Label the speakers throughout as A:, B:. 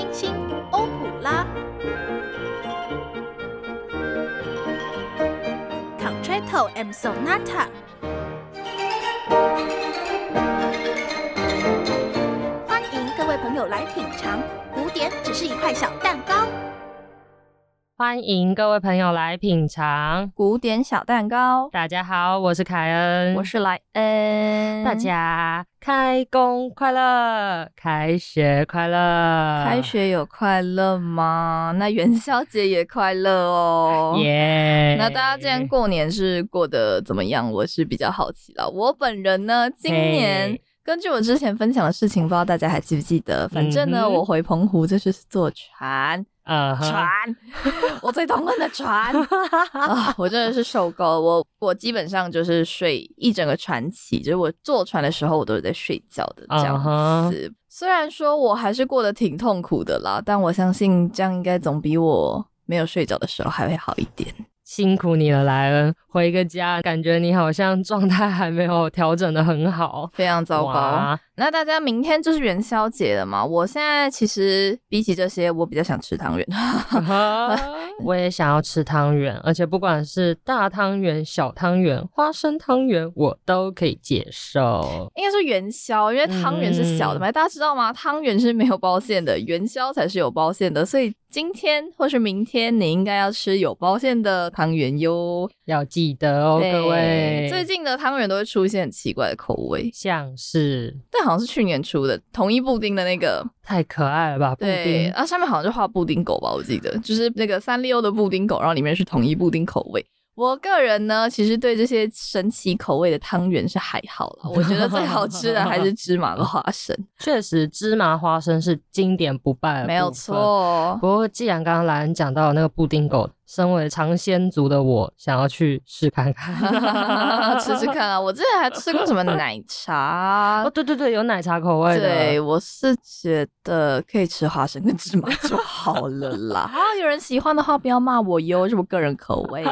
A: 金星欧普拉，Concerto and Sonata。欢迎各位朋友来品尝，古典只是一块小蛋糕。
B: 欢迎各位朋友来品尝
C: 古典小蛋糕。
B: 大家好，我是凯恩，
C: 我是莱恩。
B: 大家开工快乐，开学快乐，
C: 开学有快乐吗？那元宵节也快乐哦。
B: 耶！
C: 那大家今天过年是过得怎么样？我是比较好奇了。我本人呢，今年根据我之前分享的事情，不知道大家还记不记得？反正呢，我回澎湖就是坐船。
B: 呃，
C: 船，我最痛恨的船 啊！我真的是受够了。我我基本上就是睡一整个船期，就是我坐船的时候，我都是在睡觉的这样子。虽然说我还是过得挺痛苦的啦，但我相信这样应该总比我没有睡着的时候还会好一点。
B: 辛苦你了，莱恩。回个家，感觉你好像状态还没有调整的很好，
C: 非常糟糕。那大家明天就是元宵节了嘛？我现在其实比起这些，我比较想吃汤圆。
B: 我也想要吃汤圆，而且不管是大汤圆、小汤圆、花生汤圆，我都可以接受。
C: 应该是元宵，因为汤圆是小的嘛，大家知道吗？汤圆是没有包馅的，元宵才是有包馅的。所以今天或是明天，你应该要吃有包馅的汤圆哟。
B: 要记得哦，各位。
C: 最近的汤圆都会出现很奇怪的口味，
B: 像是，
C: 但好像是去年出的同一布丁的那个，
B: 太可爱了吧？布丁
C: 啊，上面好像就画布丁狗吧，我记得就是那个三丽鸥的布丁狗，然后里面是统一布丁口味。我个人呢，其实对这些神奇口味的汤圆是还好了，我觉得最好吃的还是芝麻和花生。
B: 确实，芝麻花生是经典不败，
C: 没有错。
B: 不过，既然刚刚兰讲到那个布丁狗。身为尝鲜族的我，想要去试看看，
C: 吃吃看啊！我之前还吃过什么奶茶
B: 哦，对对对，有奶茶口味的。
C: 对，我是觉得可以吃花生跟芝麻就好了啦。啊，有人喜欢的话，不要骂我哟，是我个人口 味。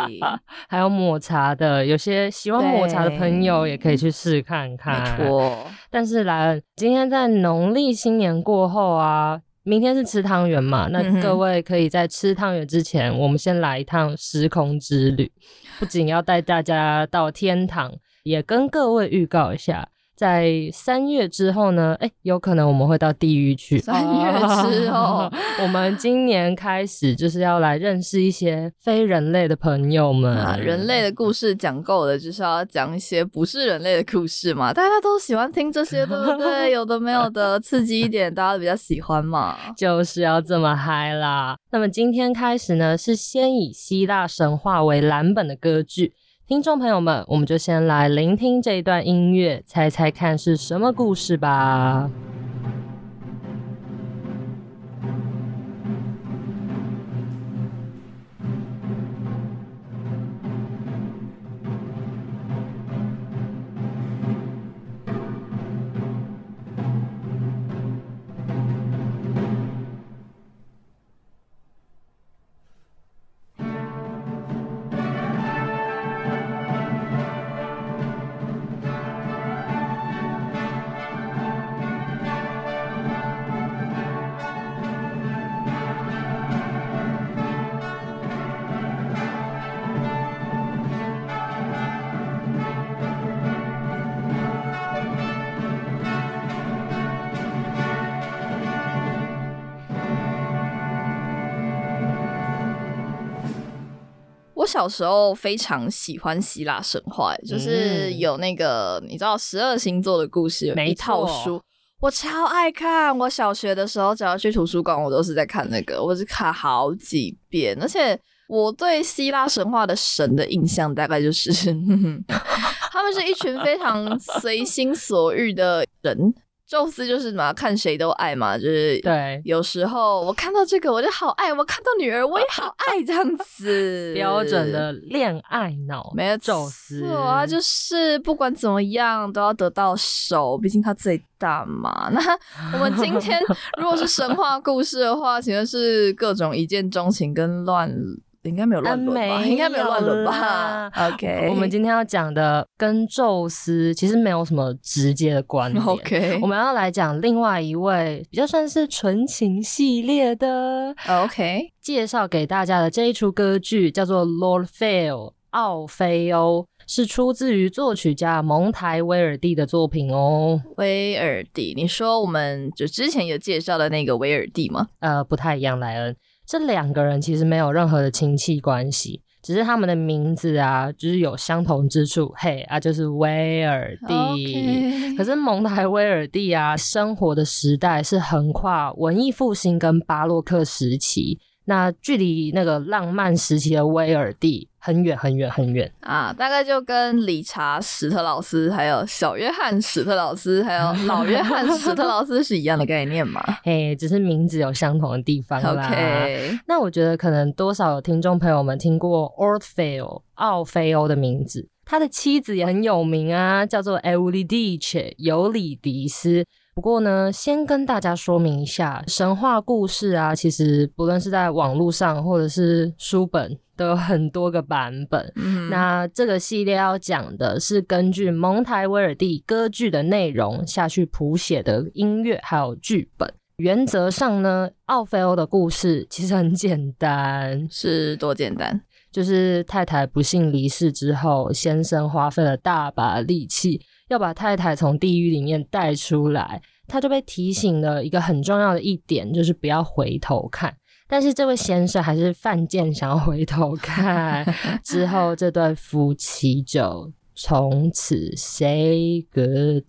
B: 还有抹茶的，有些喜欢抹茶的朋友也可以去试看看。
C: 没错，
B: 但是来，今天在农历新年过后啊。明天是吃汤圆嘛？那各位可以在吃汤圆之前，我们先来一趟时空之旅，不仅要带大家到天堂，也跟各位预告一下。在三月之后呢？哎，有可能我们会到地狱去。
C: 三月之 后，
B: 我们今年开始就是要来认识一些非人类的朋友们。
C: 啊人类的故事讲够了，就是要讲一些不是人类的故事嘛。大家都喜欢听这些，对不对？有的没有的，刺激一点，大家比较喜欢嘛。
B: 就是要这么嗨啦！那么今天开始呢，是先以希腊神话为蓝本的歌剧。听众朋友们，我们就先来聆听这一段音乐，猜猜看是什么故事吧。
C: 小时候非常喜欢希腊神话，就是有那个你知道十二星座的故事有一套书，我超爱看。我小学的时候只要去图书馆，我都是在看那个，我是看好几遍。而且我对希腊神话的神的印象大概就是，他们是一群非常随心所欲的人。宙斯就是嘛，看谁都爱嘛，就是
B: 对。
C: 有时候我看到这个我就好爱，我看到女儿我也好 爱，这样子。
B: 标准的恋爱脑，
C: 没有
B: 宙斯，
C: 啊就是不管怎么样都要得到手，毕竟他最大嘛。那我们今天 如果是神话故事的话，其实是各种一见钟情跟乱应该没有乱伦吧？应该没有乱伦吧？OK，
B: 我们今天要讲的跟宙斯其实没有什么直接的关联。
C: OK，
B: 我们要来讲另外一位比较算是纯情系列的。
C: OK，
B: 介绍给大家的这一出歌剧叫做《Lord Fail》奥菲欧。是出自于作曲家蒙台威尔蒂的作品哦。
C: 威尔蒂，你说我们就之前有介绍的那个威尔蒂吗？
B: 呃，不太一样，莱恩。这两个人其实没有任何的亲戚关系，只是他们的名字啊，就是有相同之处。嘿啊，就是威尔第。可是蒙台威尔第啊，生活的时代是横跨文艺复兴跟巴洛克时期。那距离那个浪漫时期的威尔第很远很远很远
C: 啊，大概就跟理查史特劳斯、还有小约翰史特劳斯、还有老约翰史特劳斯是一样的概念嘛？
B: 嘿，只是名字有相同的地方啦。
C: OK，
B: 那我觉得可能多少有听众朋友们听过 o r p h e o 奥菲欧的名字，他的妻子也很有名啊，叫做 Eurydice 尤里迪斯。不过呢，先跟大家说明一下，神话故事啊，其实不论是在网络上或者是书本，都有很多个版本。那这个系列要讲的是根据蒙台威尔第歌剧的内容下去谱写的音乐还有剧本。原则上呢，奥菲欧的故事其实很简单，
C: 是多简单，
B: 就是太太不幸离世之后，先生花费了大把力气。要把太太从地狱里面带出来，他就被提醒了一个很重要的一点，就是不要回头看。但是这位先生还是犯贱，想要回头看。之后这对夫妻就从此 say goodbye。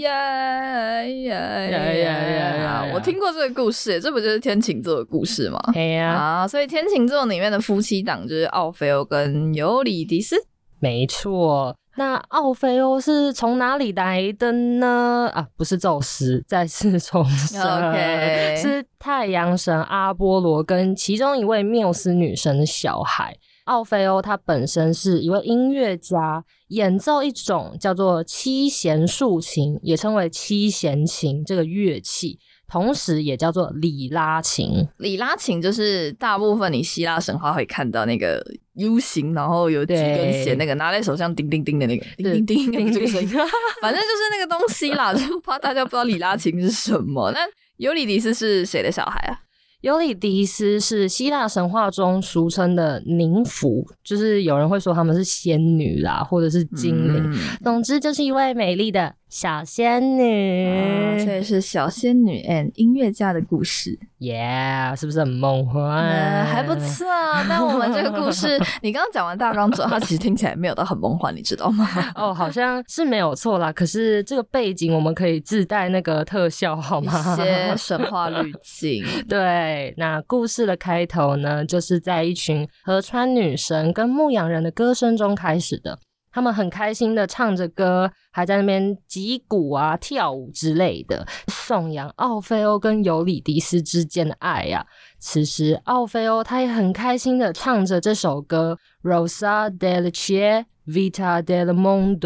C: 呀呀呀呀呀！我听过这个故事，这不就是天琴座的故事吗？啊，所以天琴座里面的夫妻档就是奥菲欧跟尤里迪斯，
B: 没错。那奥菲欧是从哪里来的呢？啊，不是宙斯，再次 重申，是太阳神阿波罗跟其中一位缪斯女神的小孩。奥菲欧他本身是一位音乐家，演奏一种叫做七弦竖琴，也称为七弦琴这个乐器。同时也叫做里拉琴，
C: 里拉琴就是大部分你希腊神话会看到那个 U 型，然后有几根弦，那个拿在手上叮叮叮的那个，叮叮叮这个声音，反正就是那个东西啦，就怕大家不知道里拉琴是什么。那尤里迪斯是谁的小孩啊？
B: 尤里迪斯是希腊神话中俗称的宁芙，就是有人会说他们是仙女啦，或者是精灵。总之，就是一位美丽的小仙女。
C: 所以是小仙女 and 音乐家的故事。
B: Yeah，是不是很梦幻？
C: 还不错。但我们这个故事，你刚刚讲完大纲之后，它其实听起来没有到很梦幻，你知道吗？
B: 哦，好像是没有错啦。可是这个背景我们可以自带那个特效，好吗？
C: 一些神话滤镜。
B: 对，那故事的开头呢，就是在一群河川女神跟牧羊人的歌声中开始的。他们很开心的唱着歌，还在那边击鼓啊、跳舞之类的，颂扬奥菲欧跟尤里迪斯之间的爱呀。此时，奥菲欧他也很开心的唱着这首歌《Rosa del Cielo Vita del Mondo》，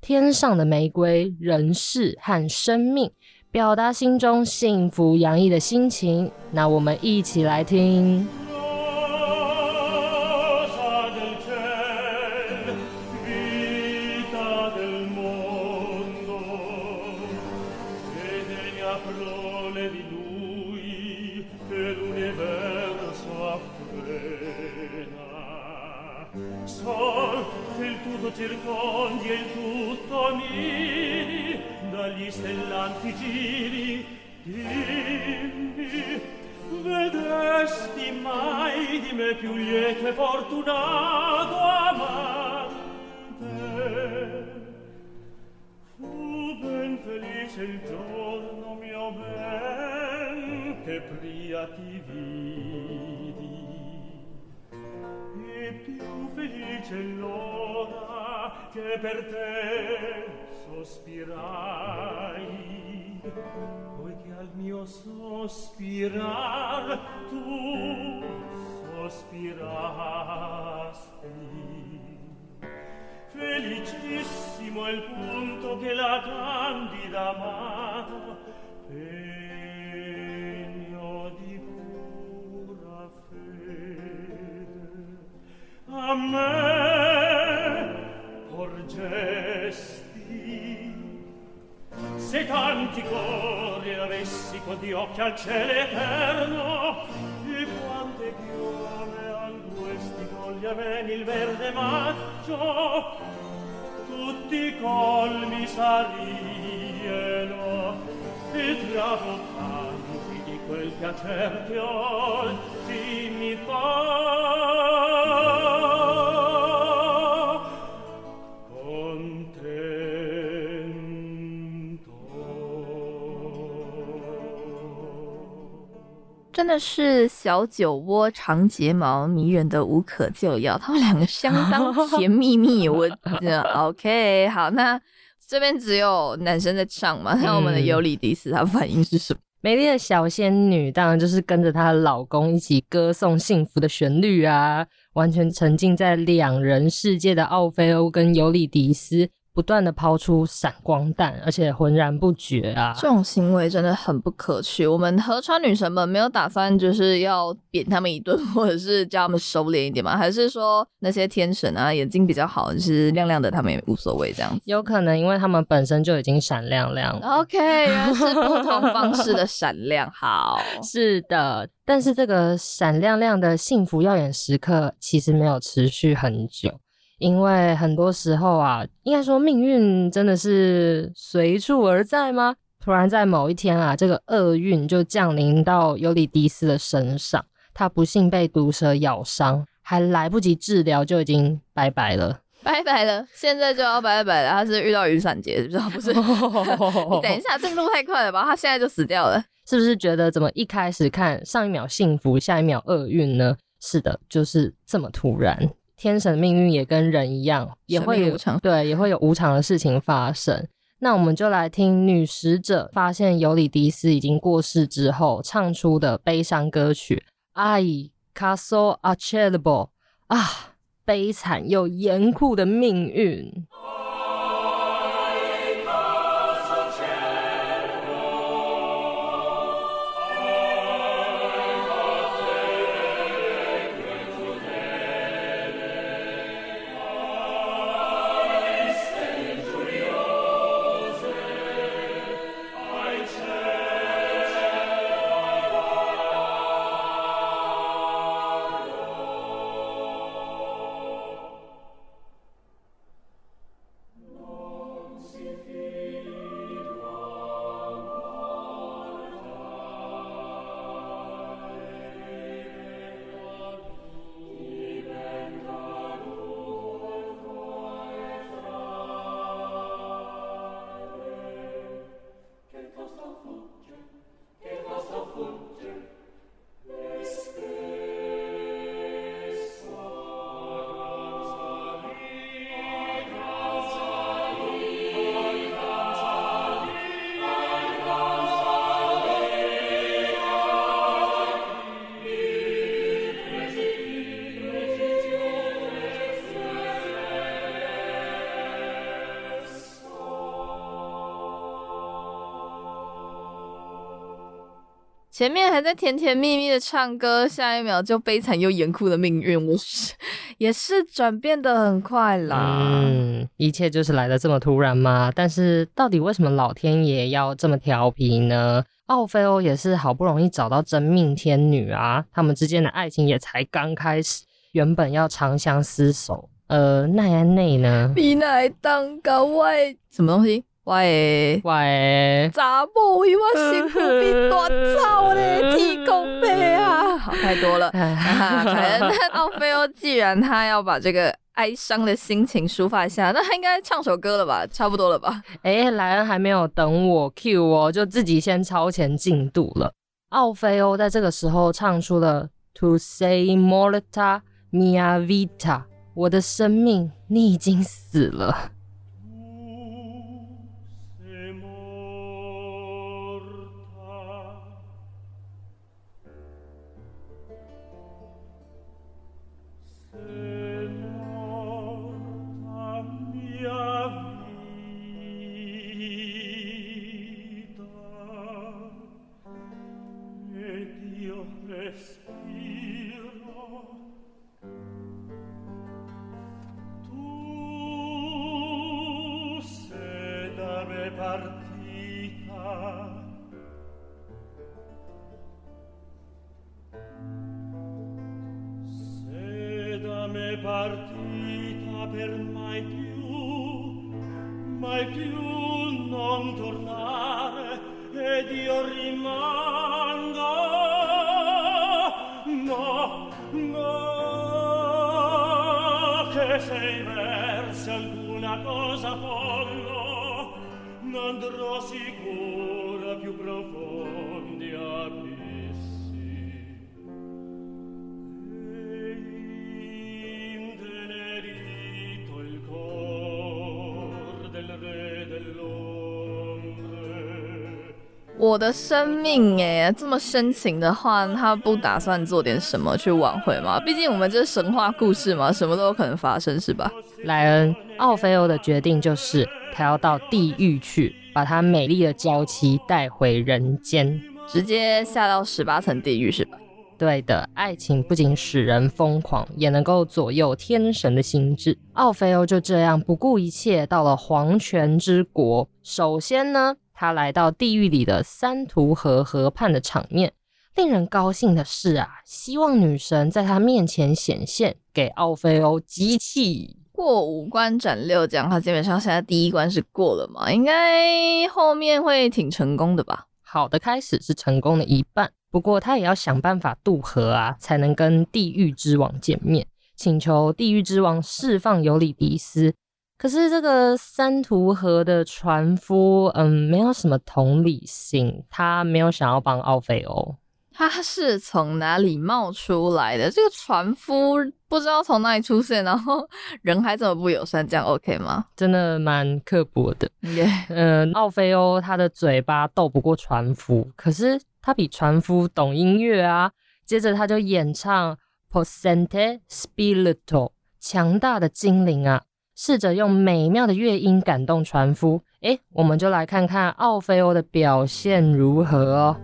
B: 天上的玫瑰、人世和生命，表达心中幸福洋溢的心情。那我们一起来听。
D: poiché al mio sospirar tu sospirasti felicissimo il punto che la candida amata pegno di pura fede a me se tanti cori avessi con occhi al cielo eterno e quante chiome al questi colli aven il verde maggio tutti i colmi sarieno e trago tanti di quel piacer che oggi mi fa
C: 真的是小酒窝、长睫毛，迷人的无可救药。他们两个相当甜蜜蜜，我 呃 OK 好。那这边只有男生在唱嘛？那我们的尤里迪斯他反应是什么？
B: 美丽的小仙女当然就是跟着她的老公一起歌颂幸福的旋律啊，完全沉浸在两人世界的奥菲欧跟尤里迪斯。不断的抛出闪光弹，而且浑然不觉啊！
C: 这种行为真的很不可取。我们河川女神们没有打算就是要扁他们一顿，或者是叫他们收敛一点吗？还是说那些天神啊，眼睛比较好，就是亮亮的，他们也无所谓这样子？
B: 有可能，因为他们本身就已经闪亮亮。
C: OK，原来是不同方式的闪亮。好，
B: 是的，但是这个闪亮亮的幸福耀眼时刻其实没有持续很久。因为很多时候啊，应该说命运真的是随处而在吗？突然在某一天啊，这个厄运就降临到尤里迪斯的身上，他不幸被毒蛇咬伤，还来不及治疗就已经拜拜了，
C: 拜拜了，现在就要拜拜了。他是遇到雨伞节，知道不是？你等一下，这路太快了吧？他现在就死掉了，
B: 是不是觉得怎么一开始看上一秒幸福，下一秒厄运呢？是的，就是这么突然。天神命运也跟人一样，也会有对，也会有无常的事情发生。那我们就来听女使者发现尤里迪斯已经过世之后唱出的悲伤歌曲《I Caso a c e l b o 啊，悲惨又严酷的命运。
C: 前面还在甜甜蜜蜜的唱歌，下一秒就悲惨又严酷的命运，我是也是转变的很快啦。
B: 嗯，一切就是来的这么突然吗？但是到底为什么老天爷要这么调皮呢？奥菲欧也是好不容易找到真命天女啊，他们之间的爱情也才刚开始，原本要长相厮守。呃，奈安内呢？
C: 比奈当高外什么东西？喂
B: 喂，
C: 查某伊我幸福比大草嘞，天公伯啊，好太多了。那奥菲欧既然他要把这个哀伤的心情抒发一下，那他应该唱首歌了吧？差不多了吧？
B: 哎，莱恩还没有等我 Q 哦，就自己先超前进度了。奥菲欧在这个时候唱出了 To say morta mia vita，我的生命，你已经死了。
C: 我的生命哎，这么深情的话，他不打算做点什么去挽回吗？毕竟我们这是神话故事嘛，什么都有可能发生，是吧？
B: 莱恩，奥菲欧的决定就是他要到地狱去，把他美丽的娇妻带回人间，
C: 直接下到十八层地狱，是吧？
B: 对的，爱情不仅使人疯狂，也能够左右天神的心智。奥菲欧就这样不顾一切到了黄泉之国。首先呢。他来到地狱里的三途河河畔的场面，令人高兴的是啊，希望女神在他面前显现，给奥菲欧机器
C: 过五关斩六将。他基本上现在第一关是过了嘛，应该后面会挺成功的吧？
B: 好的开始是成功的一半，不过他也要想办法渡河啊，才能跟地狱之王见面，请求地狱之王释放尤里迪斯。可是这个三途河的船夫，嗯，没有什么同理心，他没有想要帮奥菲欧。
C: 他是从哪里冒出来的？这个船夫不知道从哪里出现，然后 人还这么不友善，这样 OK 吗？
B: 真的蛮刻薄的。嗯，奥菲欧他的嘴巴斗不过船夫，可是他比船夫懂音乐啊。接着他就演唱 Possente Spirito，强大的精灵啊。试着用美妙的乐音感动船夫，诶，我们就来看看奥菲欧的表现如何哦。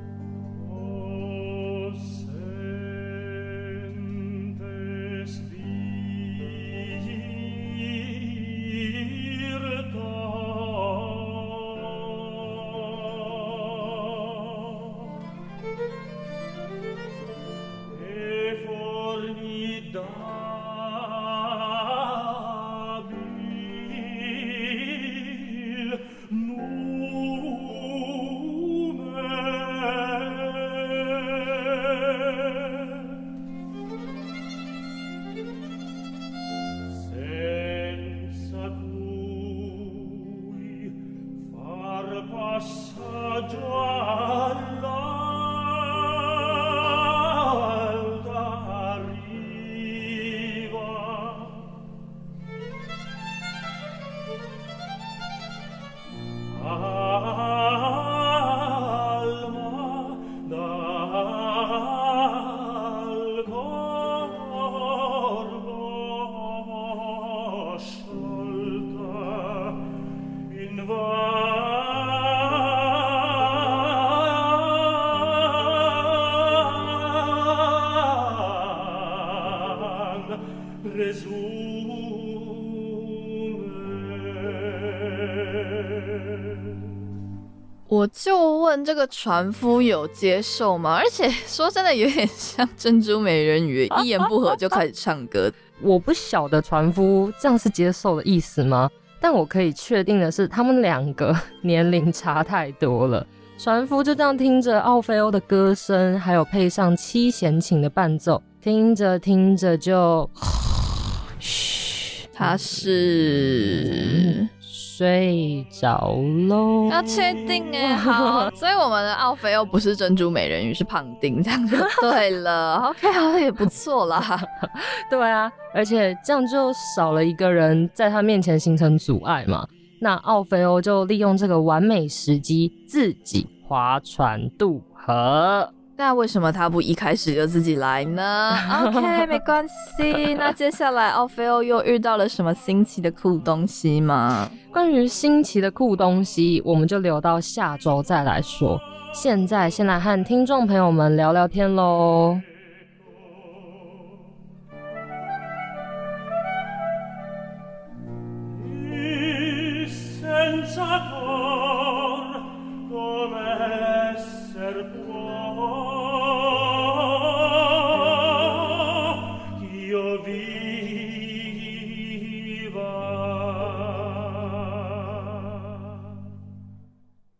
C: 问这个船夫有接受吗？而且说真的，有点像珍珠美人鱼，一言不合就开始唱歌。
B: 我不晓得船夫这样是接受的意思吗？但我可以确定的是，他们两个年龄差太多了。船夫就这样听着奥菲欧的歌声，还有配上七弦琴的伴奏，听着听着就，
C: 嘘，他是。
B: 睡着喽，
C: 要确定哎，好，所以我们的奥菲又不是珍珠美人鱼，是胖丁，这样就 对了。OK，好像也不错啦。
B: 对啊，而且这样就少了一个人在他面前形成阻碍嘛。那奥菲欧就利用这个完美时机，自己划船渡河。
C: 那为什么他不一开始就自己来呢？OK，没关系。那接下来奥菲欧又遇到了什么新奇的酷东西吗？
B: 关于新奇的酷东西，我们就留到下周再来说。现在先来和听众朋友们聊聊天喽。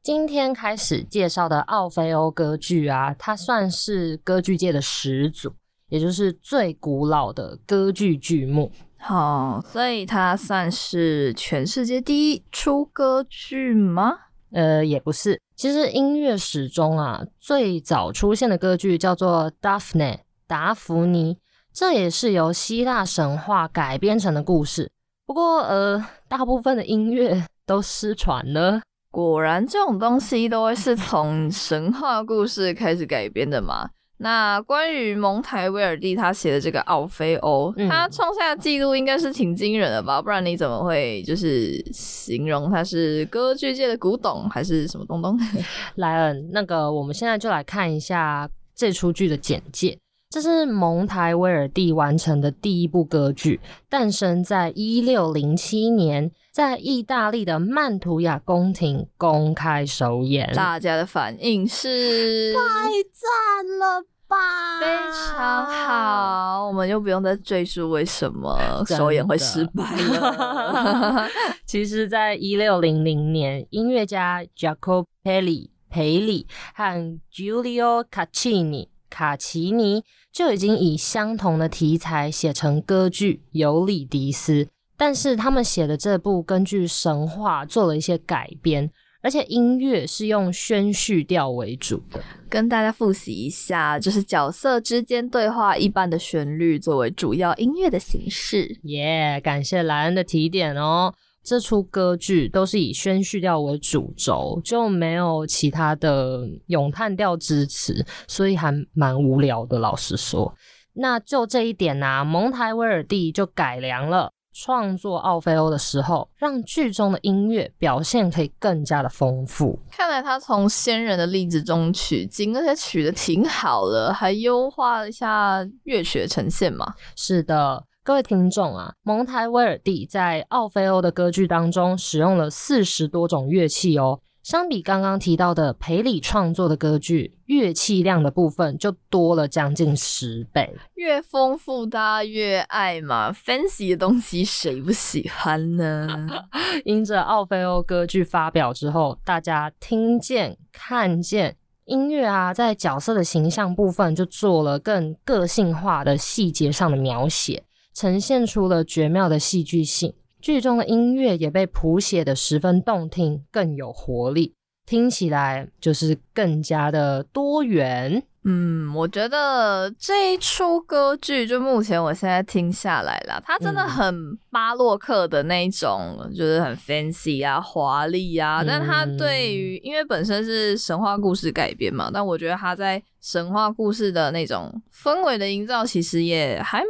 B: 今天开始介绍的奥菲欧歌剧啊，它算是歌剧界的始祖，也就是最古老的歌剧剧目。
C: 好，所以它算是全世界第一出歌剧吗？
B: 呃，也不是。其实音乐史中啊，最早出现的歌剧叫做《Daphne》达芙妮，这也是由希腊神话改编成的故事。不过，呃，大部分的音乐都失传了。
C: 果然，这种东西都会是从神话故事开始改编的嘛？那关于蒙台威尔第他写的这个奥菲欧，他创下的记录应该是挺惊人的吧？不然你怎么会就是形容他是歌剧界的古董还是什么东东？
B: 莱恩，那个我们现在就来看一下这出剧的简介。这是蒙台威尔第完成的第一部歌剧，诞生在一六零七年，在意大利的曼图亚宫廷公开首演。
C: 大家的反应是
A: 太赞了吧，
C: 非常好，我们就不用再赘述为什么首演会失败了。
B: 其实，在一六零零年，音乐家 Jacopo Pelli 培里和 Giulio Caccini 卡奇尼。就已经以相同的题材写成歌剧《尤里迪斯》，但是他们写的这部根据神话做了一些改编，而且音乐是用宣叙调为主的。
C: 跟大家复习一下，就是角色之间对话一般的旋律作为主要音乐的形式。
B: 耶，感谢莱恩的提点哦。这出歌剧都是以宣叙调为主轴，就没有其他的咏叹调支持，所以还蛮无聊的。老实说，那就这一点呢，蒙台威尔第就改良了。创作奥菲欧的时候，让剧中的音乐表现可以更加的丰富。
C: 看来他从先人的例子中取经，而且取的挺好了，还优化了一下乐曲的呈现嘛。
B: 是的。各位听众啊，蒙台威尔第在奥菲欧的歌剧当中使用了四十多种乐器哦。相比刚刚提到的培里创作的歌剧，乐器量的部分就多了将近十倍。
C: 越丰富，大家越爱嘛，fancy 的东西谁不喜欢呢？
B: 因着奥菲欧歌剧发表之后，大家听见、看见音乐啊，在角色的形象部分就做了更个性化的细节上的描写。呈现出了绝妙的戏剧性，剧中的音乐也被谱写的十分动听，更有活力，听起来就是更加的多元。
C: 嗯，我觉得这一出歌剧，就目前我现在听下来啦，它真的很巴洛克的那种，就是很 fancy 啊、华丽啊。但它对于，因为本身是神话故事改编嘛，但我觉得它在神话故事的那种氛围的营造，其实也还蛮，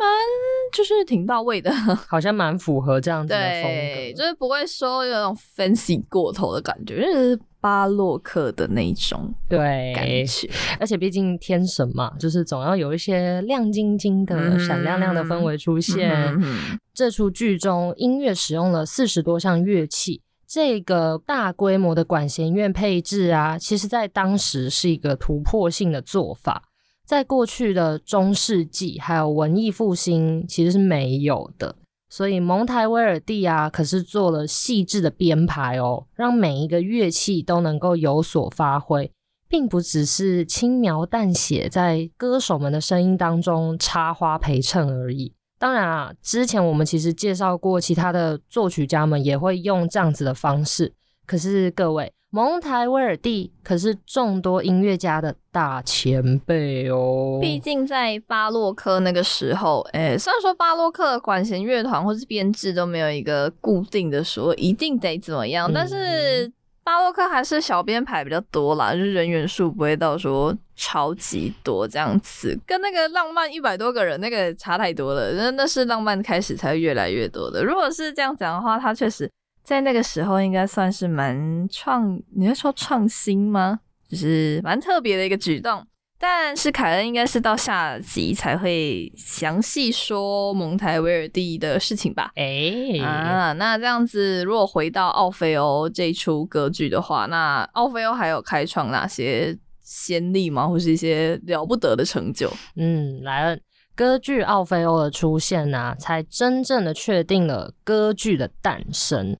C: 就是挺到位的，
B: 好像蛮符合这样子的风格，
C: 就是不会说有种 fancy 过头的感觉，就是。巴洛克的那种
B: 对。
C: 感觉，
B: 而且毕竟天神嘛，就是总要有一些亮晶晶的、闪亮亮的氛围出现。这出剧中音乐使用了四十多项乐器，这个大规模的管弦乐配置啊，其实在当时是一个突破性的做法，在过去的中世纪还有文艺复兴其实是没有的。所以蒙台威尔第啊，可是做了细致的编排哦，让每一个乐器都能够有所发挥，并不只是轻描淡写在歌手们的声音当中插花陪衬而已。当然啊，之前我们其实介绍过，其他的作曲家们也会用这样子的方式。可是各位。蒙台威尔第可是众多音乐家的大前辈哦。
C: 毕竟在巴洛克那个时候，哎，虽然说巴洛克的管弦乐团或是编制都没有一个固定的说一定得怎么样，但是巴洛克还是小编排比较多啦，就是人员数不会到说超级多这样子，跟那个浪漫一百多个人那个差太多了。那那是浪漫开始才会越来越多的。如果是这样讲的话，他确实。在那个时候，应该算是蛮创，你会说创新吗？就是蛮特别的一个举动。但是凯恩应该是到下集才会详细说蒙台威尔第的事情吧？
B: 哎
C: 啊，那这样子，如果回到奥菲欧这出歌剧的话，那奥菲欧还有开创哪些先例吗？或是一些了不得的成就？
B: 嗯，莱恩。歌剧《奥菲欧》的出现呢，才真正的确定了歌剧的诞生。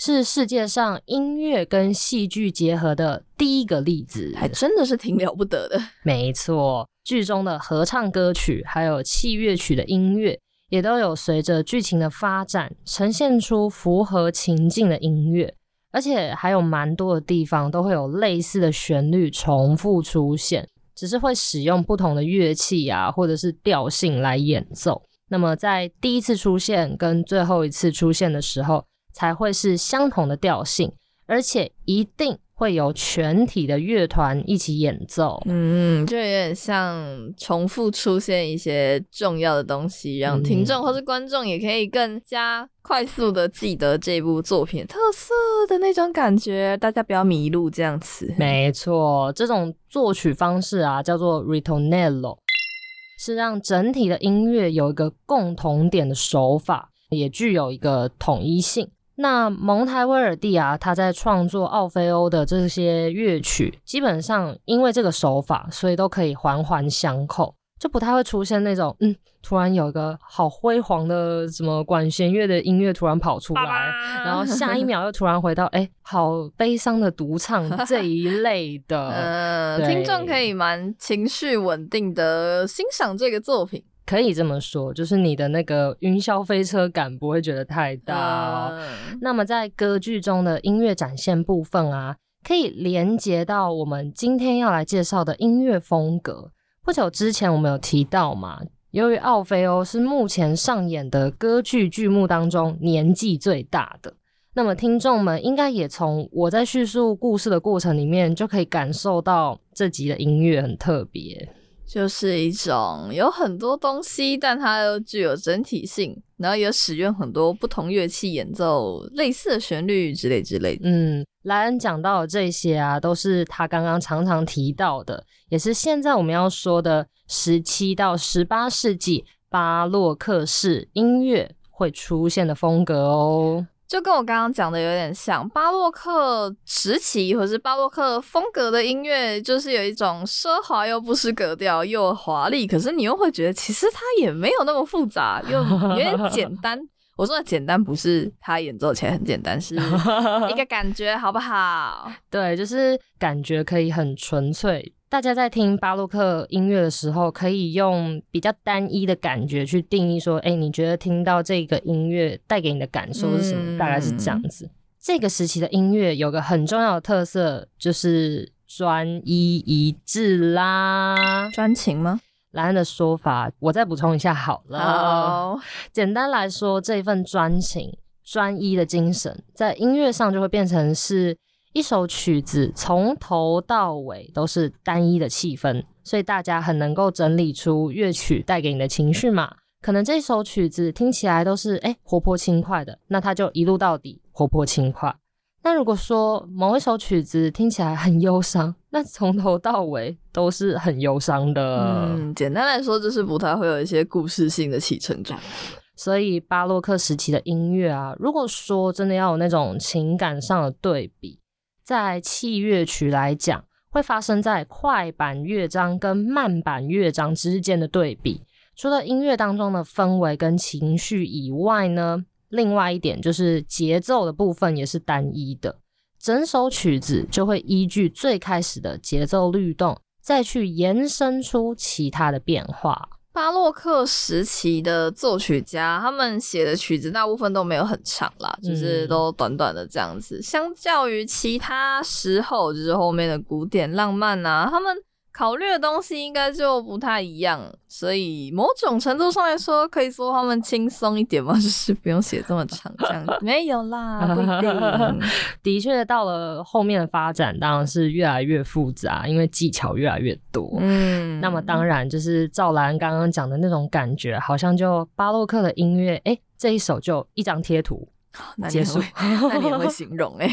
B: 是世界上音乐跟戏剧结合的第一个例子，
C: 还真的是挺了不得的。
B: 没错，剧中的合唱歌曲还有器乐曲的音乐，也都有随着剧情的发展，呈现出符合情境的音乐，而且还有蛮多的地方都会有类似的旋律重复出现，只是会使用不同的乐器啊，或者是调性来演奏。那么在第一次出现跟最后一次出现的时候。才会是相同的调性，而且一定会有全体的乐团一起演奏。
C: 嗯，就有点像重复出现一些重要的东西，让听众或是观众也可以更加快速的记得这部作品特色的那种感觉。大家不要迷路，这样子。
B: 没错，这种作曲方式啊，叫做 ritornello，是让整体的音乐有一个共同点的手法，也具有一个统一性。那蒙台威尔第啊，他在创作奥菲欧的这些乐曲，基本上因为这个手法，所以都可以环环相扣，就不太会出现那种嗯，突然有一个好辉煌的什么管弦乐的音乐突然跑出来，然后下一秒又突然回到哎，好悲伤的独唱 这一类的。
C: 嗯，听众可以蛮情绪稳定的欣赏这个作品。
B: 可以这么说，就是你的那个云霄飞车感不会觉得太大。那么在歌剧中的音乐展现部分啊，可以连接到我们今天要来介绍的音乐风格。不久之前我们有提到嘛，由于奥菲欧是目前上演的歌剧剧目当中年纪最大的，那么听众们应该也从我在叙述故事的过程里面就可以感受到这集的音乐很特别。
C: 就是一种有很多东西，但它又具有整体性，然后也使用很多不同乐器演奏类似的旋律之类之类。
B: 嗯，莱恩讲到的这些啊，都是他刚刚常常提到的，也是现在我们要说的十七到十八世纪巴洛克式音乐会出现的风格哦。
C: 就跟我刚刚讲的有点像，巴洛克时期或是巴洛克风格的音乐，就是有一种奢华又不失格调，又华丽，可是你又会觉得其实它也没有那么复杂，又有点 简单。我说的简单不是它演奏起来很简单，是一个 感觉，好不好？
B: 对，就是感觉可以很纯粹。大家在听巴洛克音乐的时候，可以用比较单一的感觉去定义说，哎，你觉得听到这个音乐带给你的感受是什么？大概是这样子。这个时期的音乐有个很重要的特色，就是专一一致啦。
C: 专情吗？
B: 莱恩的说法，我再补充一下好了。简单来说，这份专情、专一的精神，在音乐上就会变成是。一首曲子从头到尾都是单一的气氛，所以大家很能够整理出乐曲带给你的情绪嘛。可能这首曲子听起来都是哎活泼轻快的，那它就一路到底活泼轻快。那如果说某一首曲子听起来很忧伤，那从头到尾都是很忧伤的。
C: 嗯，简单来说就是不太会有一些故事性的起承转。
B: 所以巴洛克时期的音乐啊，如果说真的要有那种情感上的对比。在器乐曲来讲，会发生在快板乐章跟慢板乐章之间的对比。除了音乐当中的氛围跟情绪以外呢，另外一点就是节奏的部分也是单一的。整首曲子就会依据最开始的节奏律动，再去延伸出其他的变化。
C: 巴洛克时期的作曲家，他们写的曲子大部分都没有很长啦，就是都短短的这样子。相较于其他时候，就是后面的古典浪漫啊，他们。考虑的东西应该就不太一样，所以某种程度上来说，可以说他们轻松一点嘛，就是不用写这么长这样。没有啦，不一定。
B: 的确，到了后面的发展，当然是越来越复杂，因为技巧越来越多。嗯，那么当然就是赵兰刚刚讲的那种感觉，好像就巴洛克的音乐，哎，这一首就一张贴图。
C: 结束，那你也会 形容哎。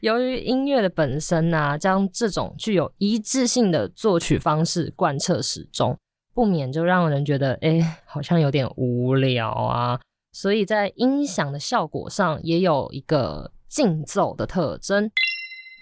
B: 由于音乐的本身呢，将这种具有一致性的作曲方式贯彻始终，不免就让人觉得哎，好像有点无聊啊。所以在音响的效果上，也有一个竞奏的特征。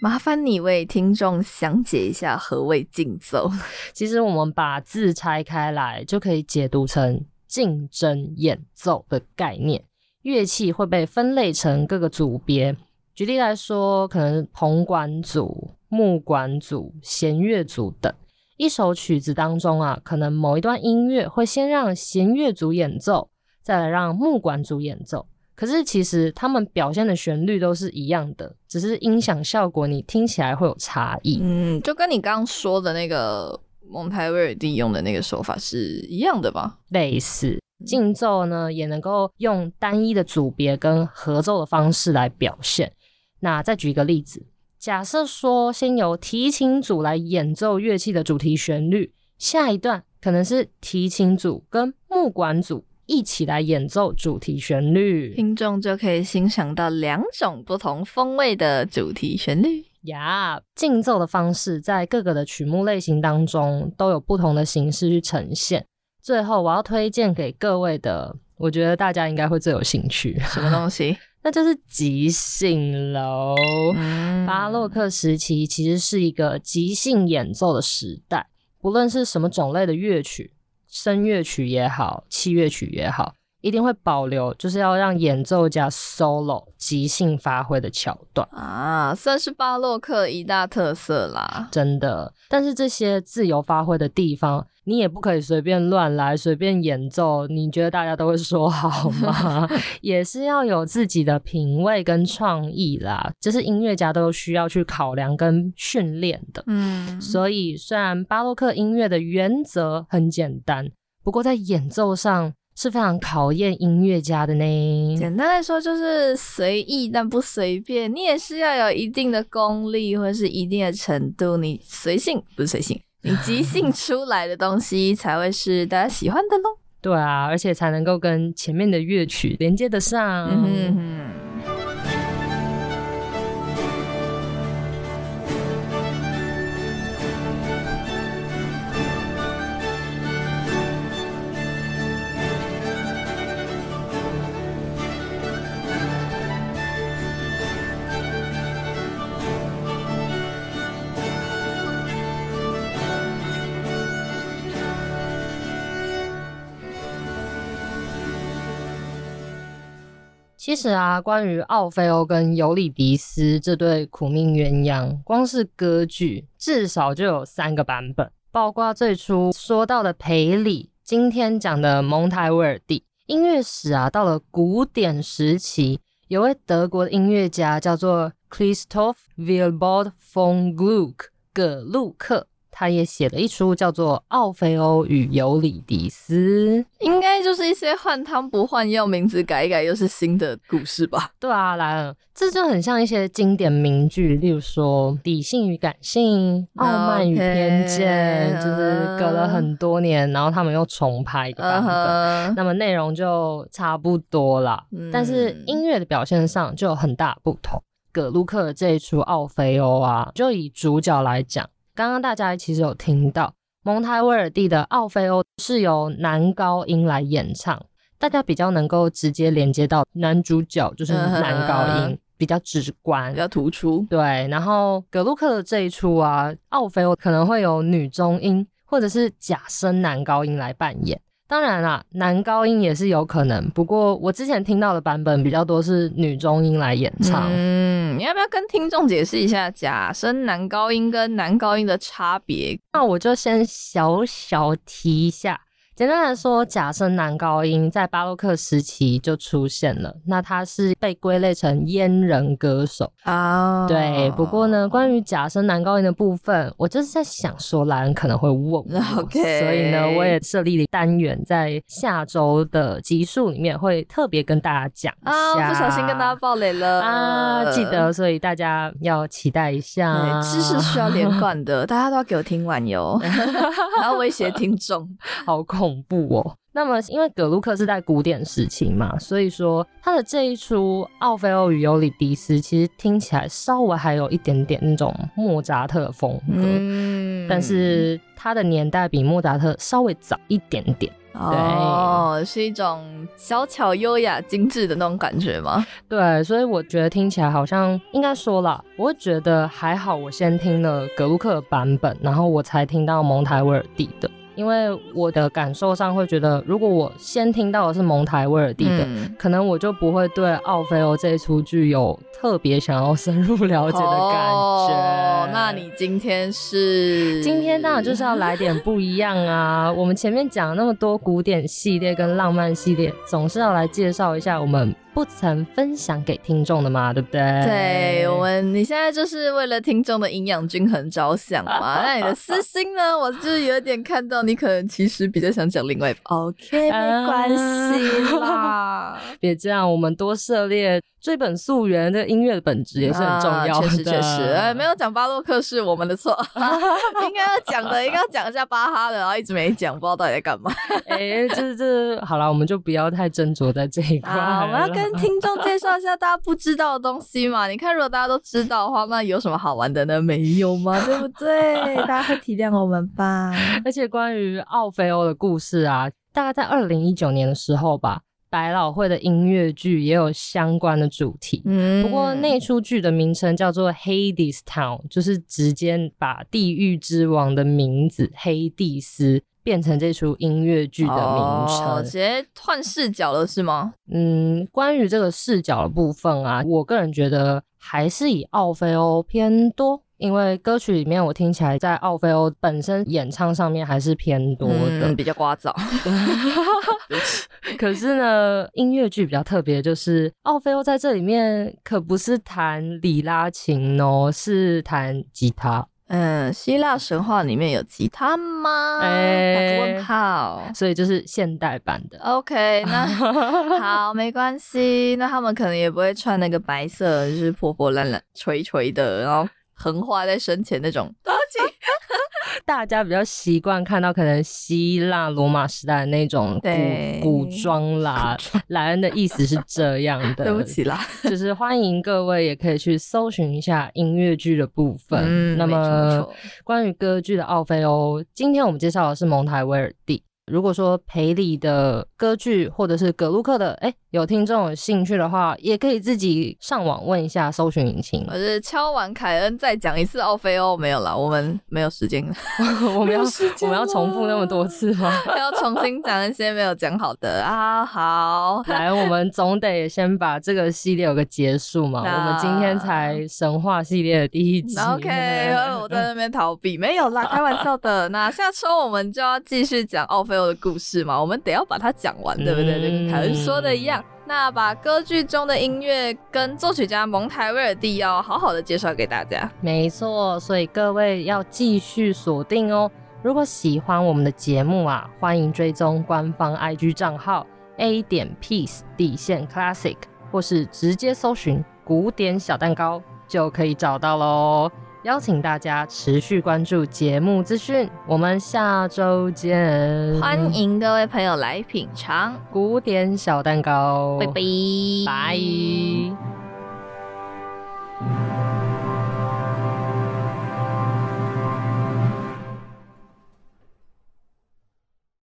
C: 麻烦你为听众详解一下何谓竞奏。
B: 其实我们把字拆开来，就可以解读成竞争演奏的概念。乐器会被分类成各个组别，举例来说，可能铜管组、木管组、弦乐组等。一首曲子当中啊，可能某一段音乐会先让弦乐组演奏，再来让木管组演奏。可是其实他们表现的旋律都是一样的，只是音响效果你听起来会有差异。
C: 嗯，就跟你刚刚说的那个蒙台威尔第用的那个手法是一样的吧？
B: 类似竞奏呢，也能够用单一的组别跟合奏的方式来表现。那再举一个例子，假设说先由提琴组来演奏乐器的主题旋律，下一段可能是提琴组跟木管组。一起来演奏主题旋律，
C: 听众就可以欣赏到两种不同风味的主题旋律
B: 呀。竞奏的方式在各个的曲目类型当中都有不同的形式去呈现。最后，我要推荐给各位的，我觉得大家应该会最有兴趣，
C: 什么东西？
B: 那就是即兴喽。巴洛克时期其实是一个即兴演奏的时代，不论是什么种类的乐曲。声乐曲也好，器乐曲也好，一定会保留，就是要让演奏家 solo 即兴发挥的桥段
C: 啊，算是巴洛克一大特色啦，
B: 真的。但是这些自由发挥的地方。你也不可以随便乱来，随便演奏。你觉得大家都会说好吗？也是要有自己的品味跟创意啦，这是音乐家都需要去考量跟训练的。嗯，所以虽然巴洛克音乐的原则很简单，不过在演奏上是非常考验音乐家的呢。
C: 简单来说就是随意但不随便，你也是要有一定的功力或者是一定的程度，你随性不是随性。你即兴出来的东西才会是大家喜欢的喽。
B: 对啊，而且才能够跟前面的乐曲连接得上。其实啊，关于奥菲欧跟尤里迪斯这对苦命鸳鸯，光是歌剧至少就有三个版本，包括最初说到的培里，今天讲的蒙台威尔第。音乐史啊，到了古典时期，有位德国的音乐家叫做 Christoph Willibald von Gluck，葛路克。他也写了一出叫做《奥菲欧与尤里迪斯》，
C: 应该就是一些换汤不换药，名字改一改又是新的故事吧？
B: 对啊，来了，这就很像一些经典名句，例如说“理性与感性”“傲慢与偏见”，就是隔了很多年，然后他们又重拍一个版本，那么内容就差不多了，但是音乐的表现上就有很大不同。葛鲁克这一出《奥菲欧》啊，就以主角来讲。刚刚大家其实有听到蒙台威尔第的《奥菲欧》是由男高音来演唱，大家比较能够直接连接到男主角就是男高音，比较直观，
C: 比较突出。
B: 对，然后格鲁克的这一出啊，《奥菲欧》可能会有女中音或者是假声男高音来扮演。当然啦，男高音也是有可能，不过我之前听到的版本比较多是女中音来演唱。
C: 嗯，你要不要跟听众解释一下假声男高音跟男高音的差别？
B: 那我就先小小提一下。简单来说，假声男高音在巴洛克时期就出现了，那他是被归类成阉人歌手啊。对，不过呢，关于假声男高音的部分，我就是在想说，兰可能会问我，所以呢，我也设立了单元，在下周的集数里面会特别跟大家讲一下。
C: 不小心跟大家爆雷了
B: 啊！记得，所以大家要期待一下。
C: 知识需要连 贯的，大家都要给我听完哟，然后威胁听众，
B: 好恐。恐怖哦。那么，因为葛鲁克是在古典时期嘛，所以说他的这一出《奥菲欧与尤里迪斯》其实听起来稍微还有一点点那种莫扎特风格，嗯，但是他的年代比莫扎特稍微早一点点。
C: 哦，是一种小巧、优雅、精致的那种感觉吗？
B: 对，所以我觉得听起来好像应该说了，我会觉得还好。我先听了格鲁克的版本，然后我才听到蒙台威尔第的。因为我的感受上会觉得，如果我先听到的是蒙台威尔第的，可能我就不会对奥菲欧这一出剧有特别想要深入了解的感觉。
C: 哦，那你今天是？
B: 今天当然就是要来点不一样啊！我们前面讲了那么多古典系列跟浪漫系列，总是要来介绍一下我们。不曾分享给听众的嘛，对不对？
C: 对我们，你现在就是为了听众的营养均衡着想嘛。那你的私心呢？我就是有点看到你可能其实比较想讲另外。OK，没关系啦，
B: 别这样，我们多涉猎。追本溯源，这音乐的本质也是很重要
C: 的。确实，确实，哎，没有讲巴洛克是我们的错，应该要讲的，应该要讲一下巴哈的，然后一直没讲，不知道到底在干嘛。
B: 哎，这这好了，我们就不要太斟酌在这一块。
C: 我们要跟听众介绍一下大家不知道的东西嘛？你看，如果大家都知道的话，那有什么好玩的呢？没有吗？对不对？大家会体谅我们吧？
B: 而且关于奥菲欧的故事啊，大概在二零一九年的时候吧。百老汇的音乐剧也有相关的主题，不过那出剧的名称叫做《Hades Town》，就是直接把地狱之王的名字黑蒂斯变成这出音乐剧的名称，
C: 直接换视角了是吗？
B: 嗯，关于这个视角的部分啊，我个人觉得还是以奥菲欧偏多。因为歌曲里面我听起来，在奥菲欧本身演唱上面还是偏多的，
C: 比较聒噪。
B: 可是呢，音乐剧比较特别，就是奥菲欧在这里面可不是弹里拉琴哦，是弹吉他。
C: 嗯，希腊神话里面有吉他吗？哎，问号。
B: 所以就是现代版的。
C: OK，那 好，没关系。那他们可能也不会穿那个白色，就是破破烂烂、垂垂的，然后。横画在身前那种，
B: 大家比较习惯看到可能希腊罗马时代的那种古古装啦。莱恩的意思是这样的，
C: 对不起啦，
B: 就是欢迎各位也可以去搜寻一下音乐剧的部分。嗯，那么关于歌剧的奥菲欧，今天我们介绍的是蒙台威尔第。如果说培里的歌剧或者是葛鲁克的，哎。有听众有兴趣的话，也可以自己上网问一下搜寻引擎。
C: 我是敲完凯恩再讲一次奥菲欧，没有了，我们没有时间了，
B: 我们要我们要重复那么多次吗？
C: 要重新讲一些没有讲好的啊！好，
B: 来，我们总得先把这个系列有个结束嘛。我们今天才神话系列的第一集。
C: OK，我在那边逃避，没有啦，开玩笑的。那下周我们就要继续讲奥菲欧的故事嘛，我们得要把它讲完，对不对？就跟凯恩说的一样。那把歌剧中的音乐跟作曲家蒙台威尔第要好好的介绍给大家。
B: 没错，所以各位要继续锁定哦。如果喜欢我们的节目啊，欢迎追踪官方 IG 账号 A 点 Peace 底线 Classic，或是直接搜寻古典小蛋糕就可以找到喽。邀请大家持续关注节目资讯我们下周见。
C: 欢迎各位朋友来品尝。
B: 古典小蛋糕。
C: 拜
B: 拜。